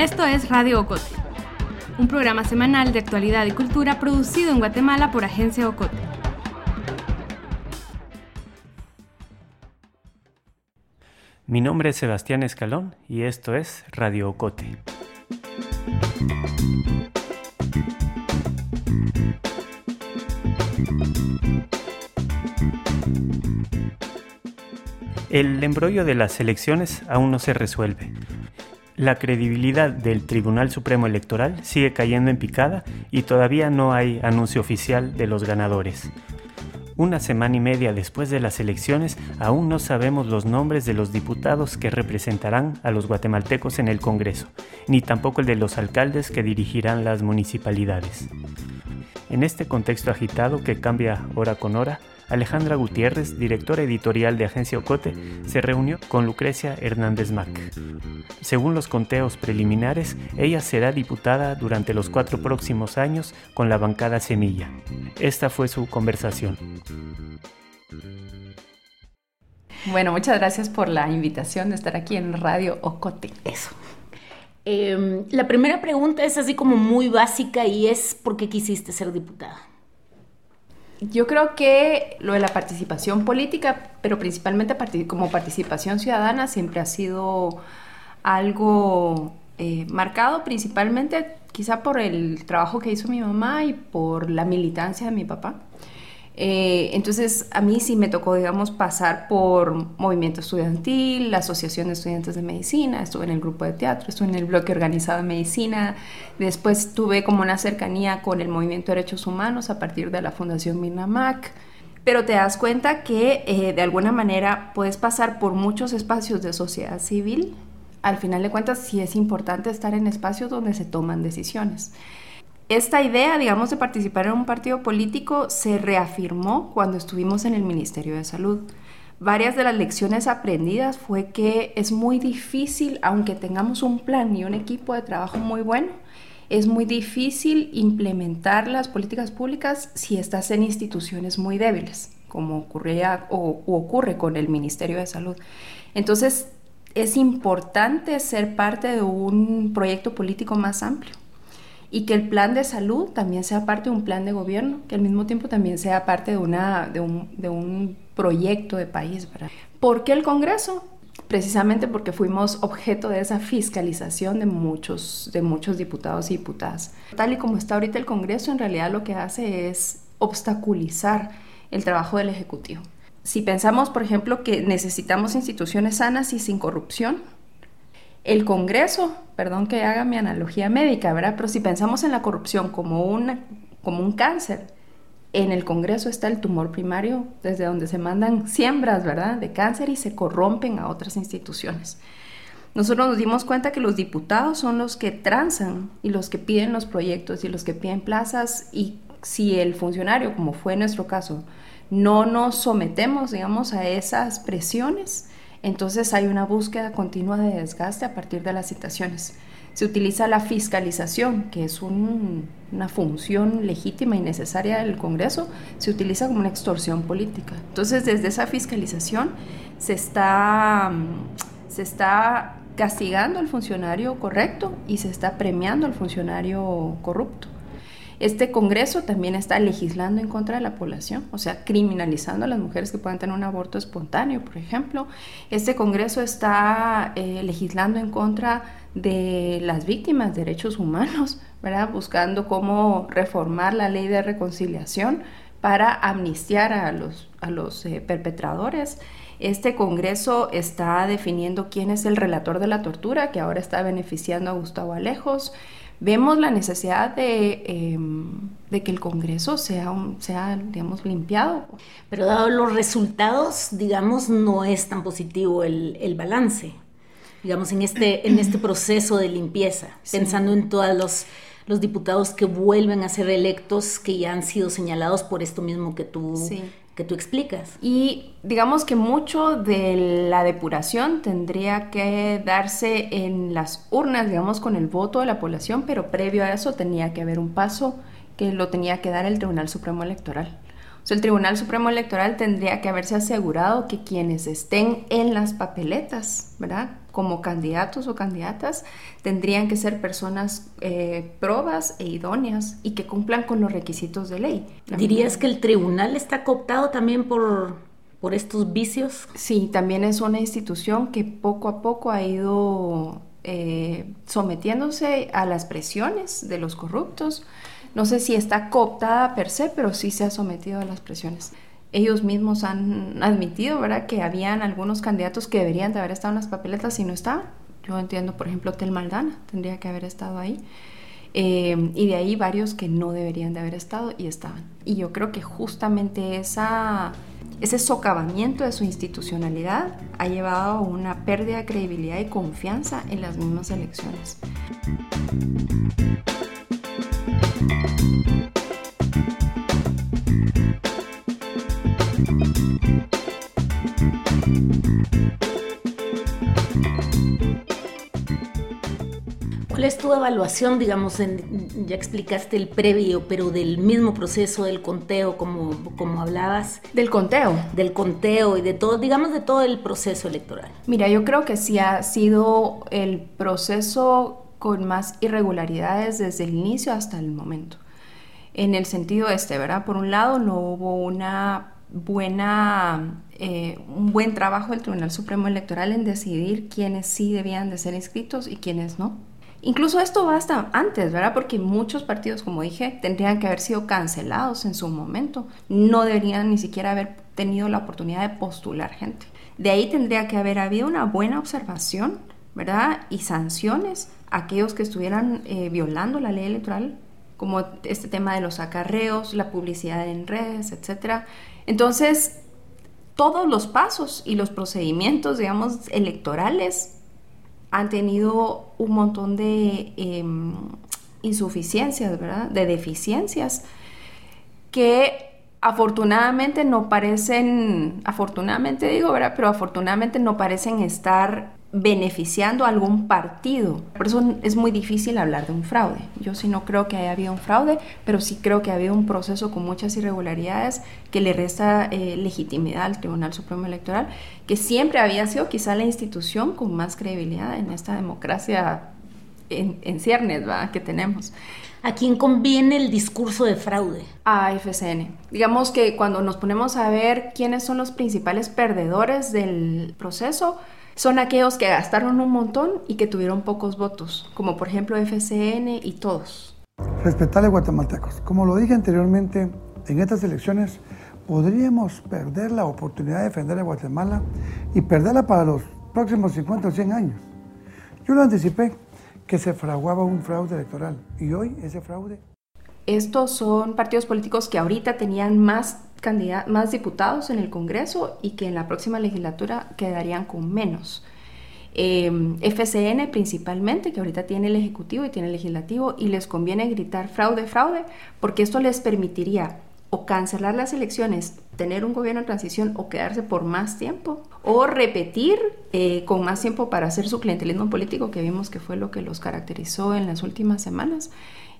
Esto es Radio Ocote, un programa semanal de actualidad y cultura producido en Guatemala por Agencia Ocote. Mi nombre es Sebastián Escalón y esto es Radio Ocote. El embrollo de las elecciones aún no se resuelve. La credibilidad del Tribunal Supremo Electoral sigue cayendo en picada y todavía no hay anuncio oficial de los ganadores. Una semana y media después de las elecciones, aún no sabemos los nombres de los diputados que representarán a los guatemaltecos en el Congreso, ni tampoco el de los alcaldes que dirigirán las municipalidades. En este contexto agitado que cambia hora con hora, Alejandra Gutiérrez, directora editorial de Agencia Ocote, se reunió con Lucrecia Hernández Mac. Según los conteos preliminares, ella será diputada durante los cuatro próximos años con la bancada Semilla. Esta fue su conversación. Bueno, muchas gracias por la invitación de estar aquí en Radio Ocote. Eso. Em, la primera pregunta es así como muy básica y es ¿por qué quisiste ser diputada? Yo creo que lo de la participación política, pero principalmente como participación ciudadana, siempre ha sido algo eh, marcado principalmente quizá por el trabajo que hizo mi mamá y por la militancia de mi papá. Eh, entonces, a mí sí me tocó, digamos, pasar por movimiento estudiantil, la Asociación de Estudiantes de Medicina, estuve en el grupo de teatro, estuve en el bloque organizado de medicina, después tuve como una cercanía con el movimiento de derechos humanos a partir de la Fundación Minamac, pero te das cuenta que eh, de alguna manera puedes pasar por muchos espacios de sociedad civil, al final de cuentas sí es importante estar en espacios donde se toman decisiones. Esta idea, digamos, de participar en un partido político se reafirmó cuando estuvimos en el Ministerio de Salud. Varias de las lecciones aprendidas fue que es muy difícil, aunque tengamos un plan y un equipo de trabajo muy bueno, es muy difícil implementar las políticas públicas si estás en instituciones muy débiles, como ocurría o, ocurre con el Ministerio de Salud. Entonces, es importante ser parte de un proyecto político más amplio y que el plan de salud también sea parte de un plan de gobierno, que al mismo tiempo también sea parte de, una, de, un, de un proyecto de país. ¿Por qué el Congreso? Precisamente porque fuimos objeto de esa fiscalización de muchos, de muchos diputados y diputadas. Tal y como está ahorita el Congreso, en realidad lo que hace es obstaculizar el trabajo del Ejecutivo. Si pensamos, por ejemplo, que necesitamos instituciones sanas y sin corrupción, el Congreso, perdón que haga mi analogía médica, ¿verdad? Pero si pensamos en la corrupción como, una, como un cáncer, en el Congreso está el tumor primario, desde donde se mandan siembras, ¿verdad?, de cáncer y se corrompen a otras instituciones. Nosotros nos dimos cuenta que los diputados son los que transan y los que piden los proyectos y los que piden plazas y si el funcionario, como fue nuestro caso, no nos sometemos, digamos, a esas presiones, entonces hay una búsqueda continua de desgaste a partir de las citaciones. Se utiliza la fiscalización, que es una función legítima y necesaria del Congreso, se utiliza como una extorsión política. Entonces, desde esa fiscalización se está, se está castigando al funcionario correcto y se está premiando al funcionario corrupto. Este Congreso también está legislando en contra de la población, o sea, criminalizando a las mujeres que puedan tener un aborto espontáneo, por ejemplo. Este Congreso está eh, legislando en contra de las víctimas de derechos humanos, ¿verdad? Buscando cómo reformar la ley de reconciliación para amnistiar a los, a los eh, perpetradores. Este Congreso está definiendo quién es el relator de la tortura, que ahora está beneficiando a Gustavo Alejos vemos la necesidad de, em, de que el Congreso sea, sea, digamos, limpiado. Pero dado los resultados, digamos, no es tan positivo el, el balance, digamos, en este, en este proceso de limpieza, pensando en todos los, los, diputados que vuelven a ser electos, que ya han sido señalados por esto mismo que tú tú explicas. Y digamos que mucho de la depuración tendría que darse en las urnas, digamos, con el voto de la población, pero previo a eso tenía que haber un paso que lo tenía que dar el Tribunal Supremo Electoral. O sea, el Tribunal Supremo Electoral tendría que haberse asegurado que quienes estén en las papeletas, ¿verdad? Como candidatos o candidatas, tendrían que ser personas eh, probas e idóneas y que cumplan con los requisitos de ley. ¿Dirías que el tribunal está cooptado también por, por estos vicios? Sí, también es una institución que poco a poco ha ido eh, sometiéndose a las presiones de los corruptos. No sé si está cooptada per se, pero sí se ha sometido a las presiones. Ellos mismos han admitido, ¿verdad?, que habían algunos candidatos que deberían de haber estado en las papeletas y no estaban. Yo entiendo, por ejemplo, Tel Maldana tendría que haber estado ahí. Eh, y de ahí varios que no deberían de haber estado y estaban. Y yo creo que justamente esa, ese socavamiento de su institucionalidad ha llevado a una pérdida de credibilidad y confianza en las mismas elecciones. ¿Cuál es tu evaluación, digamos, en, ya explicaste el previo, pero del mismo proceso del conteo, como, como hablabas? Del conteo. Del conteo y de todo, digamos, de todo el proceso electoral. Mira, yo creo que sí ha sido el proceso con más irregularidades desde el inicio hasta el momento. En el sentido este, ¿verdad? Por un lado, no hubo una buena, eh, un buen trabajo del Tribunal Supremo Electoral en decidir quiénes sí debían de ser inscritos y quiénes no. Incluso esto va hasta antes, ¿verdad? Porque muchos partidos, como dije, tendrían que haber sido cancelados en su momento. No deberían ni siquiera haber tenido la oportunidad de postular gente. De ahí tendría que haber habido una buena observación, ¿verdad? Y sanciones a aquellos que estuvieran eh, violando la ley electoral, como este tema de los acarreos, la publicidad en redes, etc. Entonces, todos los pasos y los procedimientos, digamos, electorales han tenido un montón de em, insuficiencias, ¿verdad? De deficiencias que afortunadamente no parecen, afortunadamente digo, ¿verdad? Pero afortunadamente no parecen estar beneficiando a algún partido. Por eso es muy difícil hablar de un fraude. Yo sí no creo que haya habido un fraude, pero sí creo que ha habido un proceso con muchas irregularidades que le resta eh, legitimidad al Tribunal Supremo Electoral, que siempre había sido quizá la institución con más credibilidad en esta democracia en, en ciernes que tenemos. ¿A quién conviene el discurso de fraude? A FCN. Digamos que cuando nos ponemos a ver quiénes son los principales perdedores del proceso, son aquellos que gastaron un montón y que tuvieron pocos votos, como por ejemplo FCN y todos. Respetable guatemaltecos, como lo dije anteriormente, en estas elecciones podríamos perder la oportunidad de defender a Guatemala y perderla para los próximos 50 o 100 años. Yo lo anticipé, que se fraguaba un fraude electoral y hoy ese fraude... Estos son partidos políticos que ahorita tenían más más diputados en el Congreso y que en la próxima legislatura quedarían con menos. Em, FCN principalmente, que ahorita tiene el Ejecutivo y tiene el Legislativo, y les conviene gritar fraude, fraude, porque esto les permitiría o cancelar las elecciones, tener un gobierno de transición o quedarse por más tiempo, o repetir eh, con más tiempo para hacer su clientelismo político, que vimos que fue lo que los caracterizó en las últimas semanas.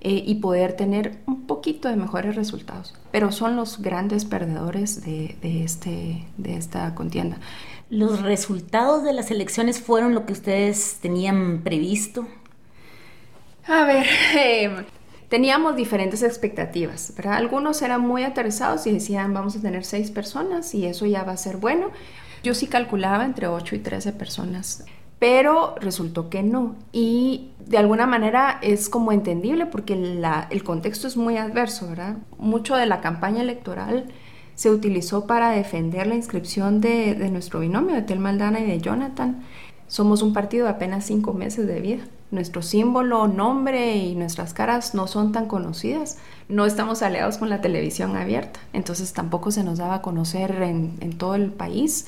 Eh, y poder tener un poquito de mejores resultados. Pero son los grandes perdedores de, este, de esta contienda. ¿Los resultados de las elecciones fueron lo que ustedes tenían previsto? A ver, em, teníamos diferentes expectativas, ¿verdad? Algunos eran muy aterrizados y decían vamos a tener seis personas y eso ya va a ser bueno. Yo sí calculaba entre 8 y 13 personas pero resultó que no. Y de alguna manera es como entendible porque el contexto es muy adverso, ¿verdad? Mucho de la campaña electoral se utilizó para defender la inscripción de, nuestro binomio, de Tel Maldana y de Jonathan. Somos un partido de apenas cinco meses de vida. Nuestro símbolo, nombre y nuestras caras no son tan conocidas. No estamos aliados con la televisión abierta, entonces tampoco se nos daba a conocer en, en todo el país.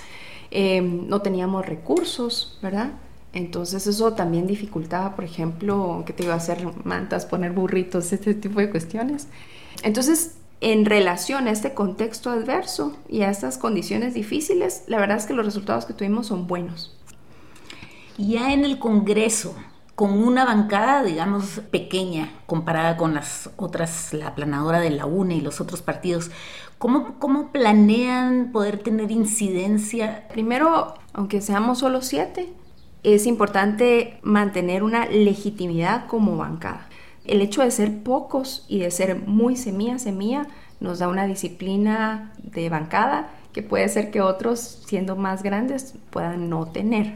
Em, no teníamos recursos, ¿verdad? Entonces eso también dificultaba, por ejemplo, que te iba a hacer mantas, poner burritos, este tipo de cuestiones. Entonces, en relación a este contexto adverso y a estas condiciones difíciles, la verdad es que los resultados que tuvimos son buenos. Ya en el Congreso, con una bancada, digamos, pequeña comparada con las otras, la planadora de la UNE y los otros partidos. ¿Cómo, ¿Cómo planean poder tener incidencia? Primero, aunque seamos solo siete, es importante mantener una legitimidad como bancada. El hecho de ser pocos y de ser muy semilla, semilla, nos da una disciplina de bancada que puede ser que otros, siendo más grandes, puedan no tener.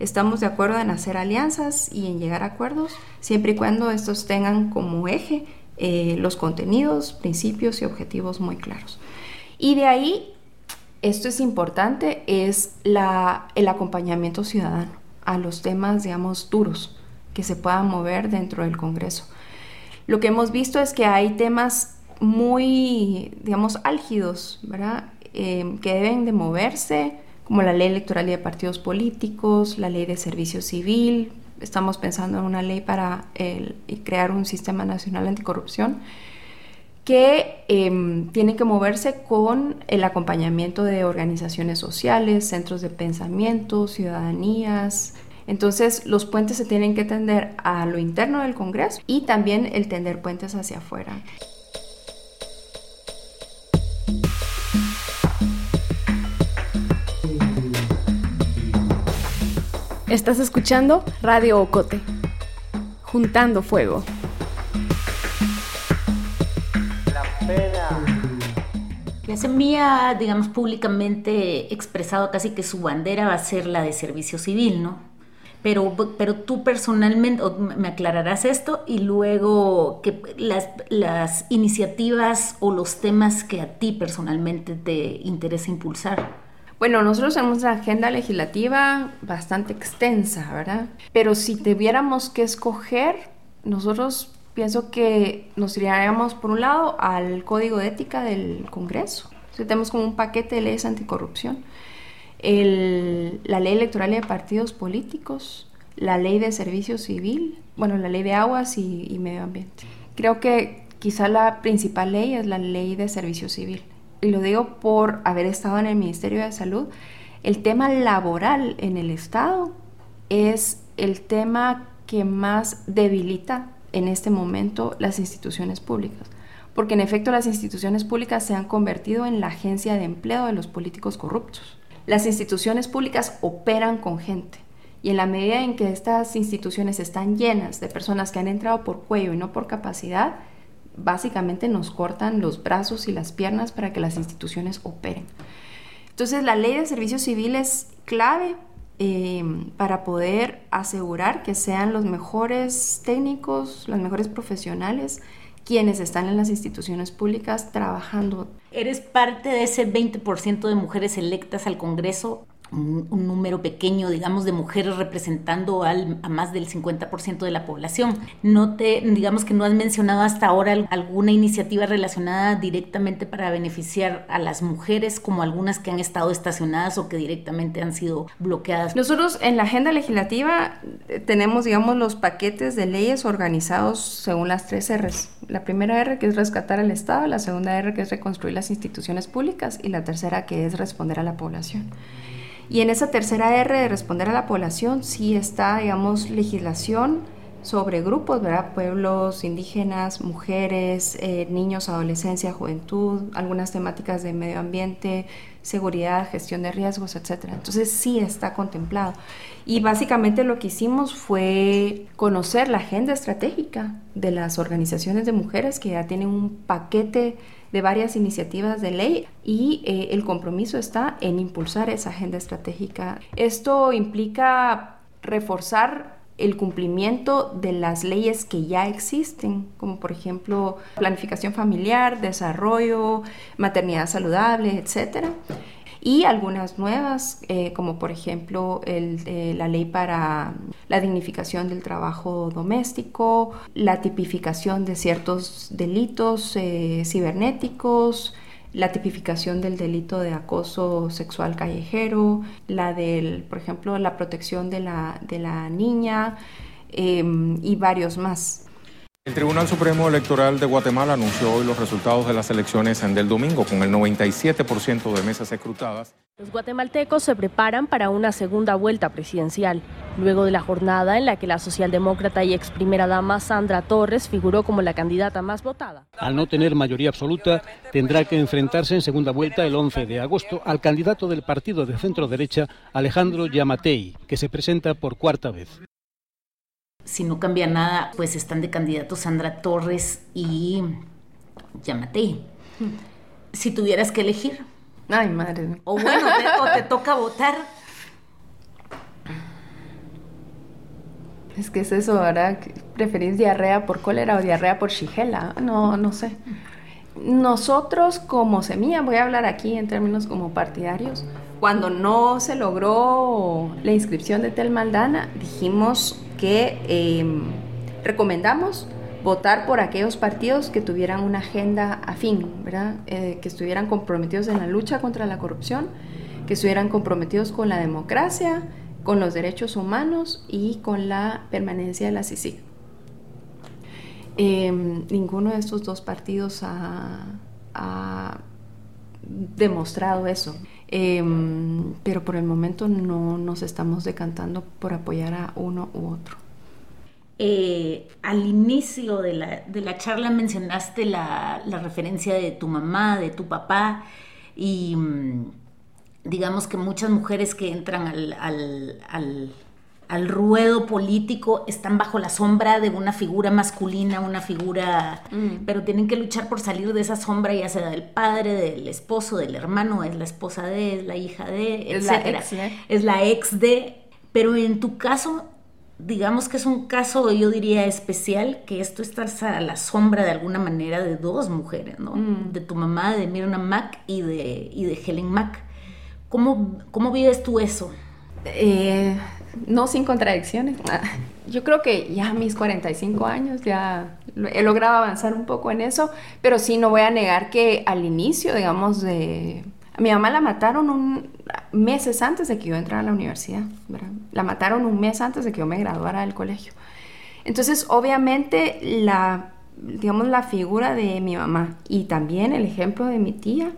Estamos de acuerdo en hacer alianzas y en llegar a acuerdos, siempre y cuando estos tengan como eje eh, los contenidos, principios y objetivos muy claros. Y de ahí, esto es importante, es el acompañamiento ciudadano a los temas, digamos, duros que se puedan mover dentro del Congreso. Lo que hemos visto es que hay temas muy, digamos, álgidos, ¿verdad? Eh, que deben de moverse, como la ley electoral y de partidos políticos, la ley de servicio civil, estamos pensando en una ley para crear un sistema nacional anticorrupción, que em, tiene que moverse con el acompañamiento de organizaciones sociales, centros de pensamiento, ciudadanías. Entonces los puentes se tienen que tender a lo interno del Congreso y también el tender puentes hacia afuera. Estás escuchando Radio Ocote, juntando fuego. La semilla, digamos, públicamente expresado casi que su bandera va a ser la de servicio civil, ¿no? Pero, pero tú personalmente, me aclararás esto y luego que las, las iniciativas o los temas que a ti personalmente te interesa impulsar. Bueno, nosotros tenemos una agenda legislativa bastante extensa, ¿verdad? Pero si tuviéramos que escoger, nosotros pienso que nos iríamos por un lado al código de ética del Congreso. tenemos como un paquete de leyes anticorrupción. la ley electoral de partidos políticos, la ley de servicio civil, bueno, la ley de aguas y, y medio ambiente. Creo que quizá la principal ley es la ley de servicio civil y lo digo por haber estado en el Ministerio de Salud, el tema laboral en el Estado es el tema que más debilita en este momento las instituciones públicas. Porque en efecto las instituciones públicas se han convertido en la agencia de empleo de los políticos corruptos. Las instituciones públicas operan con gente. Y en la medida en que estas instituciones están llenas de personas que han entrado por cuello y no por capacidad, básicamente nos cortan los brazos y las piernas para que las instituciones operen. Entonces la ley de servicio civil es clave eh, para poder asegurar que sean los mejores técnicos, los mejores profesionales quienes están en las instituciones públicas trabajando. Eres parte de ese 20% de mujeres electas al Congreso un, número pequeño, digamos, de mujeres representando al, a más del 50% de la población. No te, digamos que no has mencionado hasta ahora alguna iniciativa relacionada directamente para beneficiar a las mujeres, como algunas que han estado estacionadas o que directamente han sido bloqueadas. Nosotros en la agenda legislativa eh, tenemos, digamos, los paquetes de leyes organizados según las tres R's. La primera R que es rescatar al Estado, la segunda R que es reconstruir las instituciones públicas y la tercera que es responder a la población. Y en esa tercera R de responder a la población sí está, digamos, legislación sobre grupos, ¿verdad? Pueblos indígenas, mujeres, eh, niños, adolescencia, juventud, algunas temáticas de medio ambiente, seguridad, gestión de riesgos, etc. Entonces sí está contemplado. Y básicamente lo que hicimos fue conocer la agenda estratégica de las organizaciones de mujeres que ya tienen un paquete de varias iniciativas de ley y eh, el compromiso está en impulsar esa agenda estratégica. Esto implica reforzar el cumplimiento de las leyes que ya existen, como por ejemplo planificación familiar, desarrollo, maternidad saludable, etcétera y algunas nuevas, eh, como por ejemplo eh, la ley para la dignificación del trabajo doméstico, la tipificación de ciertos delitos eh, cibernéticos, la tipificación del delito de acoso sexual callejero, la del, por ejemplo, la protección de la, de la niña y varios más. El Tribunal Supremo Electoral de Guatemala anunció hoy los resultados de las elecciones del domingo con el 97% de mesas escrutadas. Los guatemaltecos se preparan para una segunda vuelta presidencial. luego de la jornada en la que la socialdemócrata y ex primera dama Sandra Torres figuró como la candidata más votada. Al no tener mayoría absoluta, tendrá que enfrentarse en segunda vuelta el 11 de agosto al candidato del partido de centro derecha, Alejandro Yamatei, que se presenta por cuarta vez. Si no cambia nada, pues están de candidatos Sandra Torres y Yamatei. Si tuvieras que elegir. Ay, madre. O bueno, te, o te toca votar. Es que es eso, ¿verdad? ¿Preferís diarrea por cólera o diarrea por shigella? No, no sé. Nosotros como semilla, voy a hablar aquí en términos como partidarios, cuando no se logró la inscripción de Tel Maldana, dijimos que eh, recomendamos votar por aquellos partidos que tuvieran una agenda afín. Eh, que estuvieran comprometidos en la lucha contra la corrupción, que estuvieran comprometidos con la democracia, con los derechos humanos y con la permanencia de la CICIG. Eh, ninguno de estos dos partidos ha demostrado eso. Eh, pero por el momento no nos estamos decantando por apoyar a uno u otro. Eh, al inicio de la, de la charla mencionaste la, la, referencia de tu mamá, de tu papá, y mm, digamos que muchas mujeres que entran al, al, ruedo político están bajo la sombra de una figura masculina, una figura, mm. pero tienen que luchar por salir de esa sombra, ya sea del padre, del esposo, del hermano, es la esposa de, es la hija de, la ex, ¿eh? Es la ex de, pero en tu caso digamos que es un caso, yo diría, especial, que esto está a la sombra de alguna manera de dos mujeres, ¿no? Mm. De tu mamá, de Mirna Mack y de, y de Helen Mack. ¿Cómo, ¿Cómo vives tú eso? Eh, no sin contradicciones. Yo creo que ya a mis 45 años ya he logrado avanzar un poco en eso, pero sí no voy a negar que al inicio, digamos, de mi mamá la mataron un, meses antes de que yo entrara a la universidad, ¿verdad? La mataron un mes antes de que yo me graduara del colegio. Entonces, obviamente, la, digamos, la figura de mi mamá y también el ejemplo de mi tía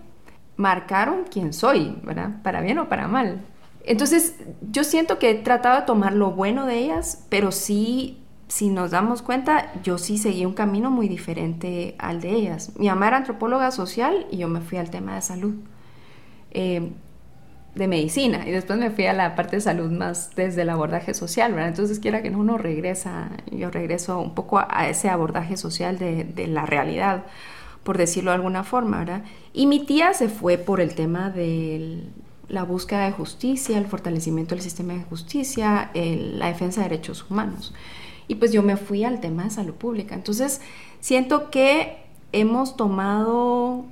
marcaron quién soy, ¿verdad? Para bien o para mal. Entonces, yo siento que he tratado de tomar lo bueno de ellas, pero sí, si nos damos cuenta, yo sí seguí un camino muy diferente al de ellas. Mi mamá era antropóloga social y yo me fui al tema de salud. Eh, de medicina y después me fui a la parte de salud más desde el abordaje social, ¿verdad? Entonces quiera que no, uno regresa, yo regreso un poco a, ese abordaje social de, de, la realidad, por decirlo de alguna forma, ¿verdad? Y mi tía se fue por el tema de la búsqueda de justicia, el fortalecimiento del sistema de justicia, la defensa de derechos humanos. Y pues yo me fui al tema de salud pública. Entonces siento que hemos tomado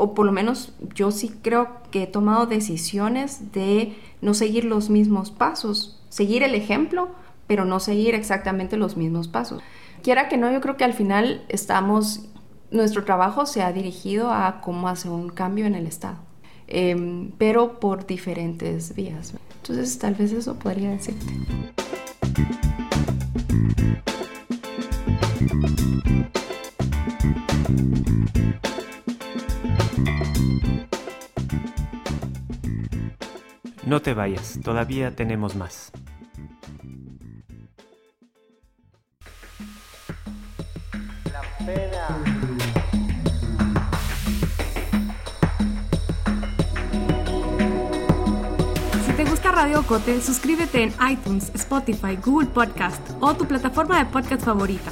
o por lo menos yo sí creo que he tomado decisiones de no seguir los mismos pasos, seguir el ejemplo, pero no seguir exactamente los mismos pasos. Quiera que no, yo creo que al final estamos, nuestro trabajo se ha dirigido a cómo hacer un cambio en el Estado, eh, pero por diferentes vías. Entonces tal vez eso podría decirte. No te vayas, todavía tenemos más. Suscríbete en iTunes, Spotify, Google Podcast o tu plataforma de podcast favorita.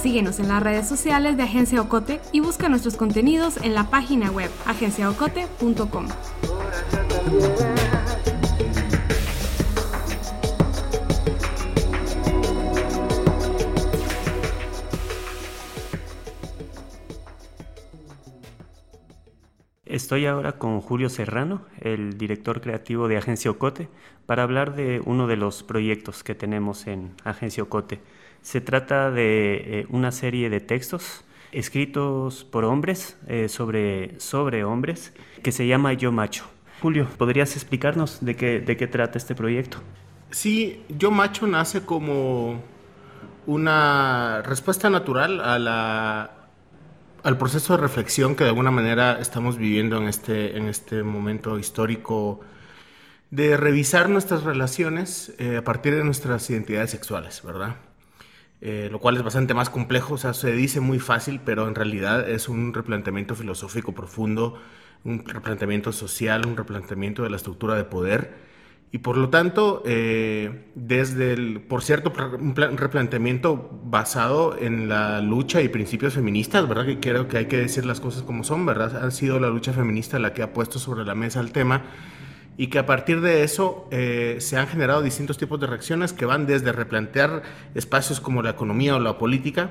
Síguenos en las redes sociales de Agencia Ocote y busca nuestros contenidos en la página web agenciaocote.com. Estoy ahora con Julio Serrano, el director creativo de Agencia Ocote, para hablar de uno de los proyectos que tenemos en Agencia Ocote. Se trata de eh, una serie de textos escritos por hombres eh, sobre, sobre hombres que se llama Yo Macho. Julio, ¿podrías explicarnos de qué, de qué trata este proyecto? Sí, Yo Macho nace como una respuesta natural a la, al proceso de reflexión que de alguna manera estamos viviendo en este, en este momento histórico de revisar nuestras relaciones eh, a partir de nuestras identidades sexuales, ¿verdad? Eh, lo cual es bastante más complejo, o sea, se dice muy fácil, pero en realidad es un replanteamiento filosófico profundo, un replanteamiento social, un replanteamiento de la estructura de poder. Y por lo tanto, eh, desde el, por cierto, un, replanteamiento basado en la lucha y principios feministas, ¿verdad? Que creo que hay que decir las cosas como son, ¿verdad? Ha sido la lucha feminista la que ha puesto sobre la mesa el tema y que a partir de eso eh, se han generado distintos tipos de reacciones que van desde replantear espacios como la economía o la política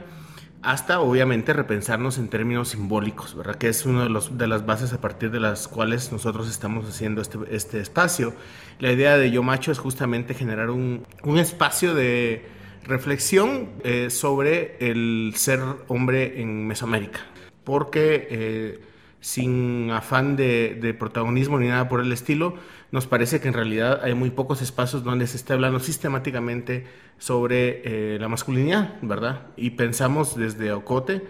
hasta obviamente repensarnos en términos simbólicos, ¿verdad? Que es una de, las bases a partir de las cuales nosotros estamos haciendo este, este espacio. La idea de Yo Macho es justamente generar un, un espacio de reflexión eh, sobre el ser hombre en Mesoamérica, porque... Eh, sin afán de, protagonismo ni nada por el estilo, nos parece que en realidad hay muy pocos espacios donde se esté hablando sistemáticamente sobre eh, la masculinidad, ¿verdad? Y pensamos desde Ocote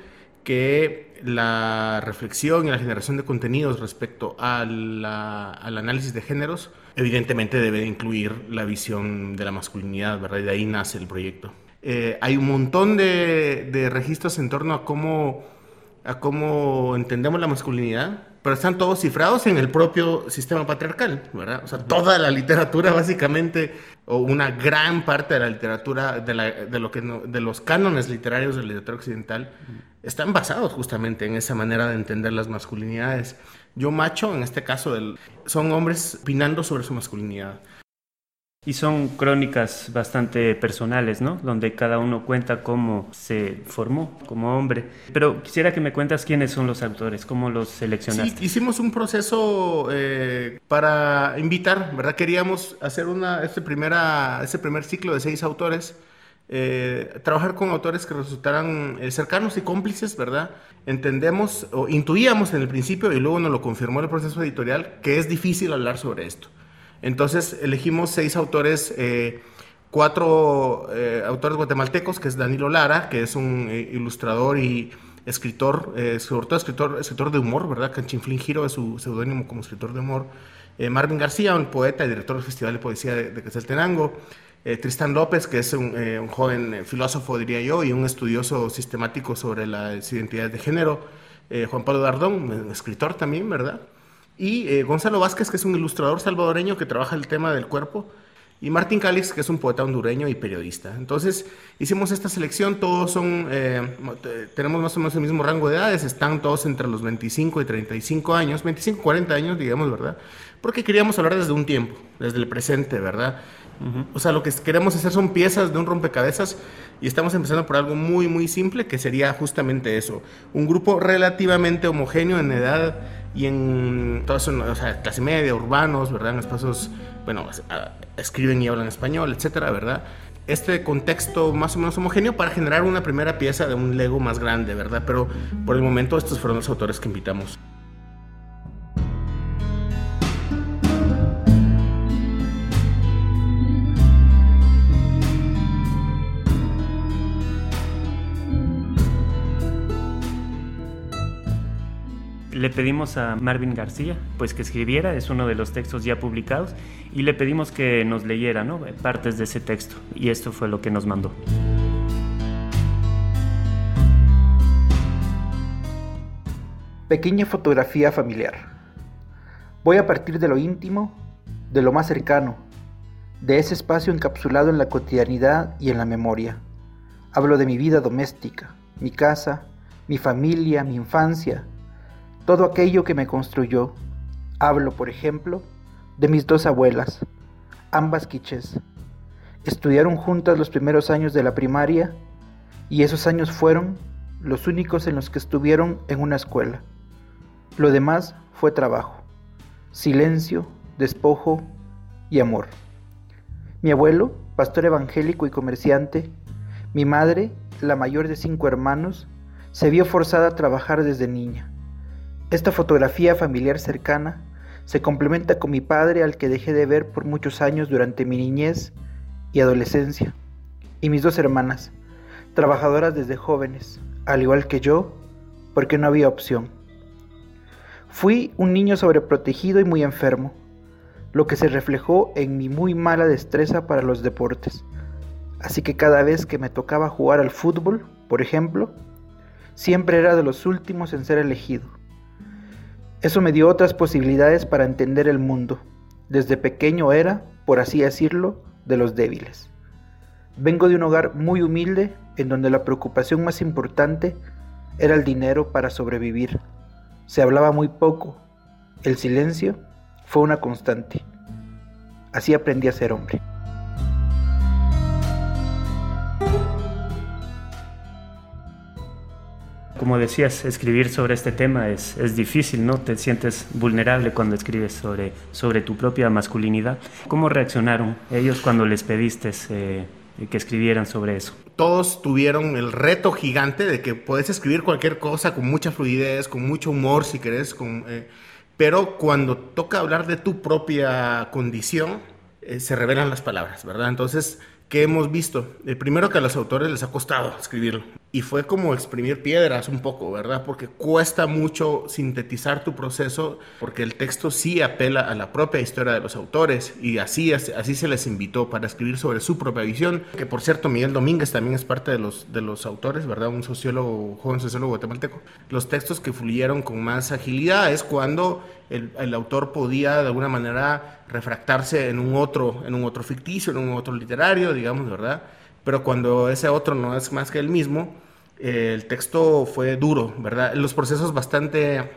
que la reflexión y la generación de contenidos respecto al análisis de géneros evidentemente debe incluir la visión de la masculinidad, ¿verdad? Y de ahí nace el proyecto. Eh, hay un montón de, registros en torno a cómo entendemos la masculinidad, pero están todos cifrados en el propio sistema patriarcal, ¿verdad? O sea, toda la literatura básicamente, o una gran parte de la literatura, de, la, de lo que de los cánones literarios de la literatura occidental, están basados justamente en esa manera de entender las masculinidades. Yo macho, en este caso, son hombres opinando sobre su masculinidad. Y son crónicas bastante personales, ¿no? Donde cada uno cuenta cómo se formó como hombre. Pero quisiera que me cuentas quiénes son los autores, cómo los seleccionaste. Sí, hicimos un proceso eh, para invitar, ¿verdad? Queríamos hacer una, este, primera, este primer ciclo de seis autores. Eh, trabajar con autores que resultaran eh, cercanos y cómplices, ¿verdad? Entendemos o intuíamos en el principio y luego nos lo confirmó el proceso editorial que es difícil hablar sobre esto. Entonces elegimos seis autores, eh, cuatro eh, autores guatemaltecos, que es Danilo Lara, que es un eh, ilustrador y escritor, sobre todo escritor, escritor de humor, ¿verdad? Canchinflín Giro es su seudónimo como escritor de humor. Marvin García, un poeta y director del Festival de Poesía de, de Quetzaltenango. Tristán López, que es un, joven filósofo, diría yo, y un estudioso sistemático sobre las identidades de género. Juan Pablo Dardón, escritor también, ¿verdad? Y eh, Gonzalo Vázquez, que es un ilustrador salvadoreño que trabaja el tema del cuerpo, y Martín Calix, que es un poeta hondureño y periodista. Entonces hicimos esta selección, todos son, eh, tenemos más o menos el mismo rango de edades, están todos entre los 25 y 35 años, 25, 40 años, digamos, ¿verdad? Porque queríamos hablar desde un tiempo, desde el presente, ¿verdad? O sea, lo que queremos hacer son piezas de un rompecabezas y estamos empezando por algo muy, muy simple, que sería justamente eso, un grupo relativamente homogéneo en edad y en todo eso, o sea, clase media, urbanos, ¿verdad? En espacios, bueno, escriben y hablan español, etcétera, ¿verdad? Este contexto más o menos homogéneo para generar una primera pieza de un Lego más grande, ¿verdad? Pero por el momento estos fueron los autores que invitamos. Le pedimos a Marvin García pues que escribiera, es uno de los textos ya publicados, y le pedimos que nos leyera ¿no? partes de ese texto, y esto fue lo que nos mandó. Pequeña fotografía familiar. Voy a partir de lo íntimo, de lo más cercano, de ese espacio encapsulado en la cotidianidad y en la memoria. Hablo de mi vida doméstica, mi casa, mi familia, mi infancia, todo aquello que me construyó. Hablo, por ejemplo, de mis dos abuelas, ambas quiches. Estudiaron juntas los primeros años de la primaria y esos años fueron los únicos en los que estuvieron en una escuela. Lo demás fue trabajo, silencio, despojo y amor. Mi abuelo, pastor evangélico y comerciante, mi madre, la mayor de cinco hermanos, se vio forzada a trabajar desde niña. Esta fotografía familiar cercana se complementa con mi padre al que dejé de ver por muchos años durante mi niñez y adolescencia, y mis dos hermanas, trabajadoras desde jóvenes, al igual que yo, porque no había opción. Fui un niño sobreprotegido y muy enfermo. lo que se reflejó en mi muy mala destreza para los deportes. Así que cada vez que me tocaba jugar al fútbol, por ejemplo, siempre era de los últimos en ser elegido. Eso me dio otras posibilidades para entender el mundo. Desde pequeño era, por así decirlo, de los débiles. Vengo de un hogar muy humilde en donde la preocupación más importante era el dinero para sobrevivir. Se hablaba muy poco. El silencio fue una constante. Así aprendí a ser hombre. Como decías, escribir sobre este tema es, es, difícil, ¿no? Te sientes vulnerable cuando escribes sobre, sobre tu propia masculinidad. ¿Cómo reaccionaron ellos cuando les pediste eh, que escribieran sobre eso? Todos tuvieron el reto gigante de que puedes escribir cualquier cosa con mucha fluidez, con mucho humor, si querés, eh, pero cuando toca hablar de tu propia condición, eh, se revelan las palabras, ¿verdad? Entonces, ¿qué hemos visto? El primero que a los autores les ha costado escribirlo y fue como exprimir piedras un poco, ¿verdad? Porque cuesta mucho sintetizar tu proceso, porque el texto sí apela a la propia historia de los autores y así, así se les invitó para escribir sobre su propia visión, que por cierto Miguel Domínguez también es parte de los, de los autores, ¿verdad? Un sociólogo, joven sociólogo guatemalteco. Los textos que fluyeron con más agilidad es cuando el, el autor podía de alguna manera refractarse en un otro, en un otro ficticio, en un otro literario, digamos, ¿verdad? Pero cuando ese otro no es más que el mismo, el texto fue duro, ¿verdad? Los procesos bastante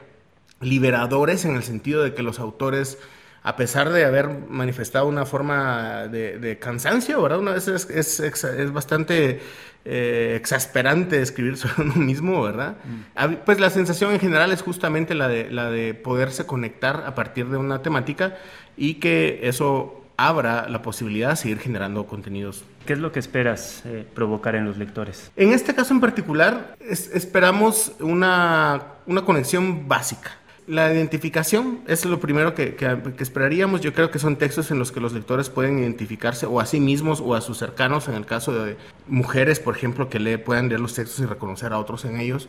liberadores en el sentido de que los autores, a pesar de haber manifestado una forma de, cansancio, ¿verdad? Una vez es, es, bastante eh, exasperante escribir sobre uno mismo, ¿verdad? Mm. Pues la sensación en general es justamente la de, la de poderse conectar a partir de una temática y que eso abra la posibilidad de seguir generando contenidos. ¿Qué es lo que esperas eh, provocar en los lectores? En este caso en particular, esperamos una, una, conexión básica. La identificación es lo primero que, que, esperaríamos. Yo creo que son textos en los que los lectores pueden identificarse o a sí mismos o a sus cercanos, en el caso de mujeres, por ejemplo, que le puedan leer los textos y reconocer a otros en ellos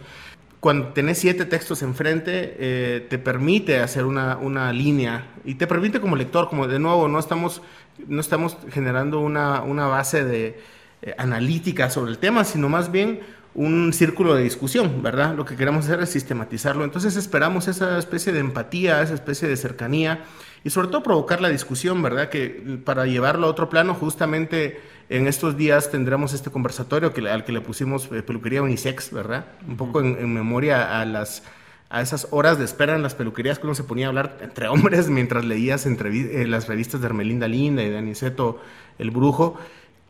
cuando tenés siete textos enfrente, eh, te permite hacer una, una, línea y te permite como lector, como de nuevo, no estamos, no estamos generando una, una base de, eh, analítica sobre el tema, sino más bien un círculo de discusión, ¿verdad? Lo que queremos hacer es sistematizarlo. Entonces esperamos esa especie de empatía, esa especie de cercanía y sobre todo provocar la discusión, ¿verdad? Que para llevarlo a otro plano, justamente en estos días tendremos este conversatorio que, al que le pusimos eh, peluquería unisex, ¿verdad? Un poco en, memoria a las a esas horas de espera en las peluquerías que uno se ponía a hablar entre hombres mientras leías eh, las revistas de Hermelinda Linda y de Aniceto el Brujo.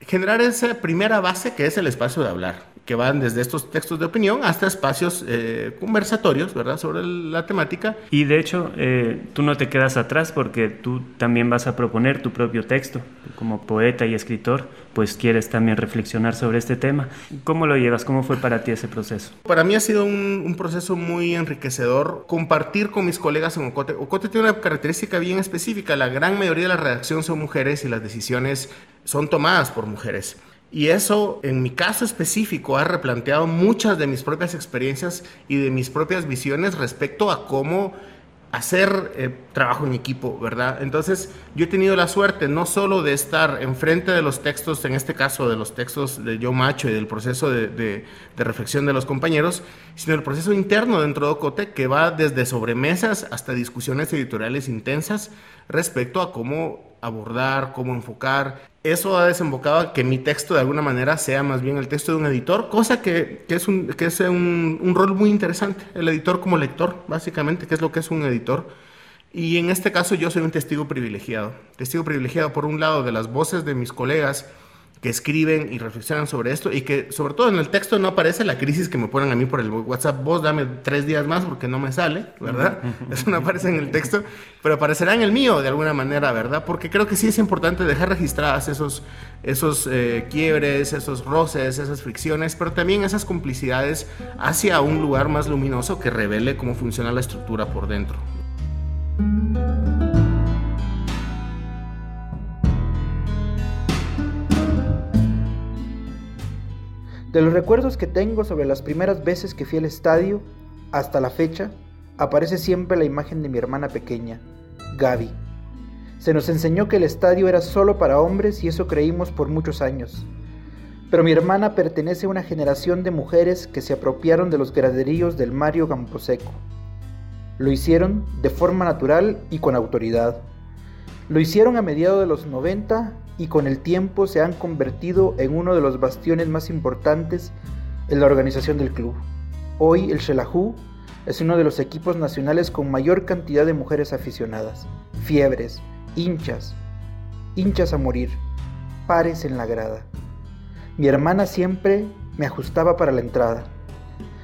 Generar esa primera base que es el espacio de hablar que van desde estos textos de opinión hasta espacios eh, conversatorios, ¿verdad?, sobre la temática. Y de hecho, eh, tú no te quedas atrás porque tú también vas a proponer tu propio texto. Como poeta y escritor, pues quieres también reflexionar sobre este tema. ¿Cómo lo llevas? ¿Cómo fue para ti ese proceso? Para mí ha sido un, proceso muy enriquecedor compartir con mis colegas en Ocote. Ocote tiene una característica bien específica. La gran mayoría de la redacción son mujeres y las decisiones son tomadas por mujeres. Y eso, en mi caso específico, ha replanteado muchas de mis propias experiencias y de mis propias visiones respecto a cómo hacer eh, trabajo en equipo, ¿verdad? Entonces, yo he tenido la suerte no solo de estar enfrente de los textos, en este caso de los textos de Yo Macho y del proceso de, reflexión de los compañeros, sino el proceso interno dentro de Ocote que va desde sobremesas hasta discusiones editoriales intensas respecto a cómo abordar, cómo enfocar. Eso ha desembocado a que mi texto de alguna manera sea más bien el texto de un editor, cosa que, que es, un, que es un, un, rol muy interesante, el editor como lector, básicamente, que es lo que es un editor. Y en este caso yo soy un testigo privilegiado, testigo privilegiado por un lado de las voces de mis colegas, que escriben y reflexionan sobre esto y que sobre todo en el texto no aparece la crisis que me ponen a mí por el WhatsApp, vos dame tres días más porque no me sale, ¿verdad? Eso no aparece en el texto, pero aparecerá en el mío de alguna manera, ¿verdad? Porque creo que sí es importante dejar registradas esos, esos eh, quiebres, esos roces, esas fricciones, pero también esas complicidades hacia un lugar más luminoso que revele cómo funciona la estructura por dentro. De los recuerdos que tengo sobre las primeras veces que fui al estadio, hasta la fecha, aparece siempre la imagen de mi hermana pequeña, Gaby. Se nos enseñó que el estadio era solo para hombres y eso creímos por muchos años. Pero mi hermana pertenece a una generación de mujeres que se apropiaron de los graderíos del Mario Camposeco. Lo hicieron de forma natural y con autoridad. Lo hicieron a mediados de los 90 y con el tiempo se han convertido en uno de los bastiones más importantes en la organización del club. Hoy el Shelahu es uno de los equipos nacionales con mayor cantidad de mujeres aficionadas, fiebres, hinchas, hinchas a morir, pares en la grada. Mi hermana siempre me ajustaba para la entrada.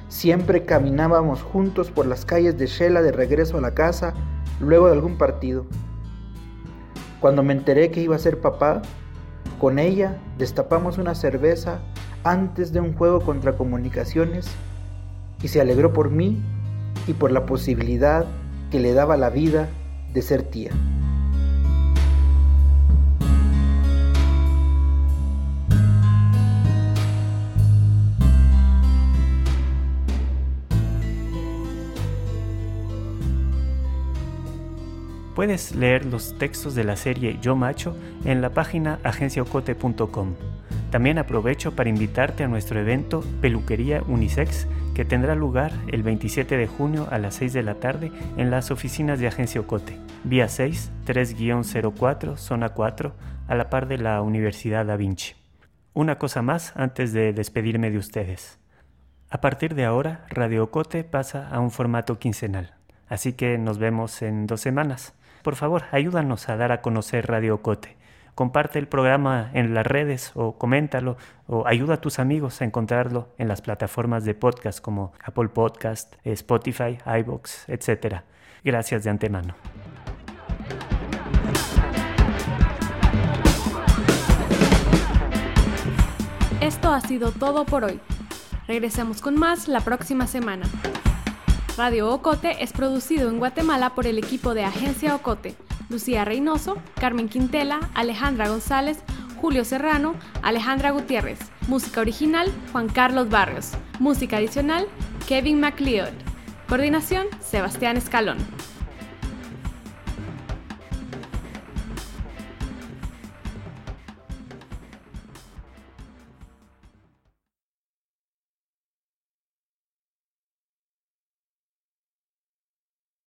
Siempre caminábamos juntos por las calles de Shela de regreso a la casa luego de algún partido. Cuando me enteré que iba a ser papá, con ella destapamos una cerveza antes de un juego contra comunicaciones y se alegró por mí y por la posibilidad que le daba la vida de ser tía. Puedes leer los textos de la serie Yo Macho en la página agenciaocote.com. También aprovecho para invitarte a nuestro evento Peluquería Unisex que tendrá lugar el 27 de junio a las 6 de la tarde en las oficinas de Agencia Ocote, vía 6, 3-04, zona 4, a la par de la Universidad Da Vinci. Una cosa más antes de despedirme de ustedes. A partir de ahora, Radio Ocote pasa a un formato quincenal, así que nos vemos en dos semanas. Por favor, ayúdanos a dar a conocer Radio Ocote comparte el programa en las redes o coméntalo o ayuda a tus amigos a encontrarlo en las plataformas de podcast como Apple Podcast, Spotify, iBox, etc. Gracias de antemano. Esto ha sido todo por hoy. Regresemos con más la próxima semana. Radio Ocote es producido en Guatemala por el equipo de Agencia Ocote Lucía Reynoso, Carmen Quintela, Alejandra González, Julio Serrano, Alejandra Gutiérrez. Música original, Juan Carlos Barrios. Música adicional, Kevin MacLeod. Coordinación, Sebastián Escalón.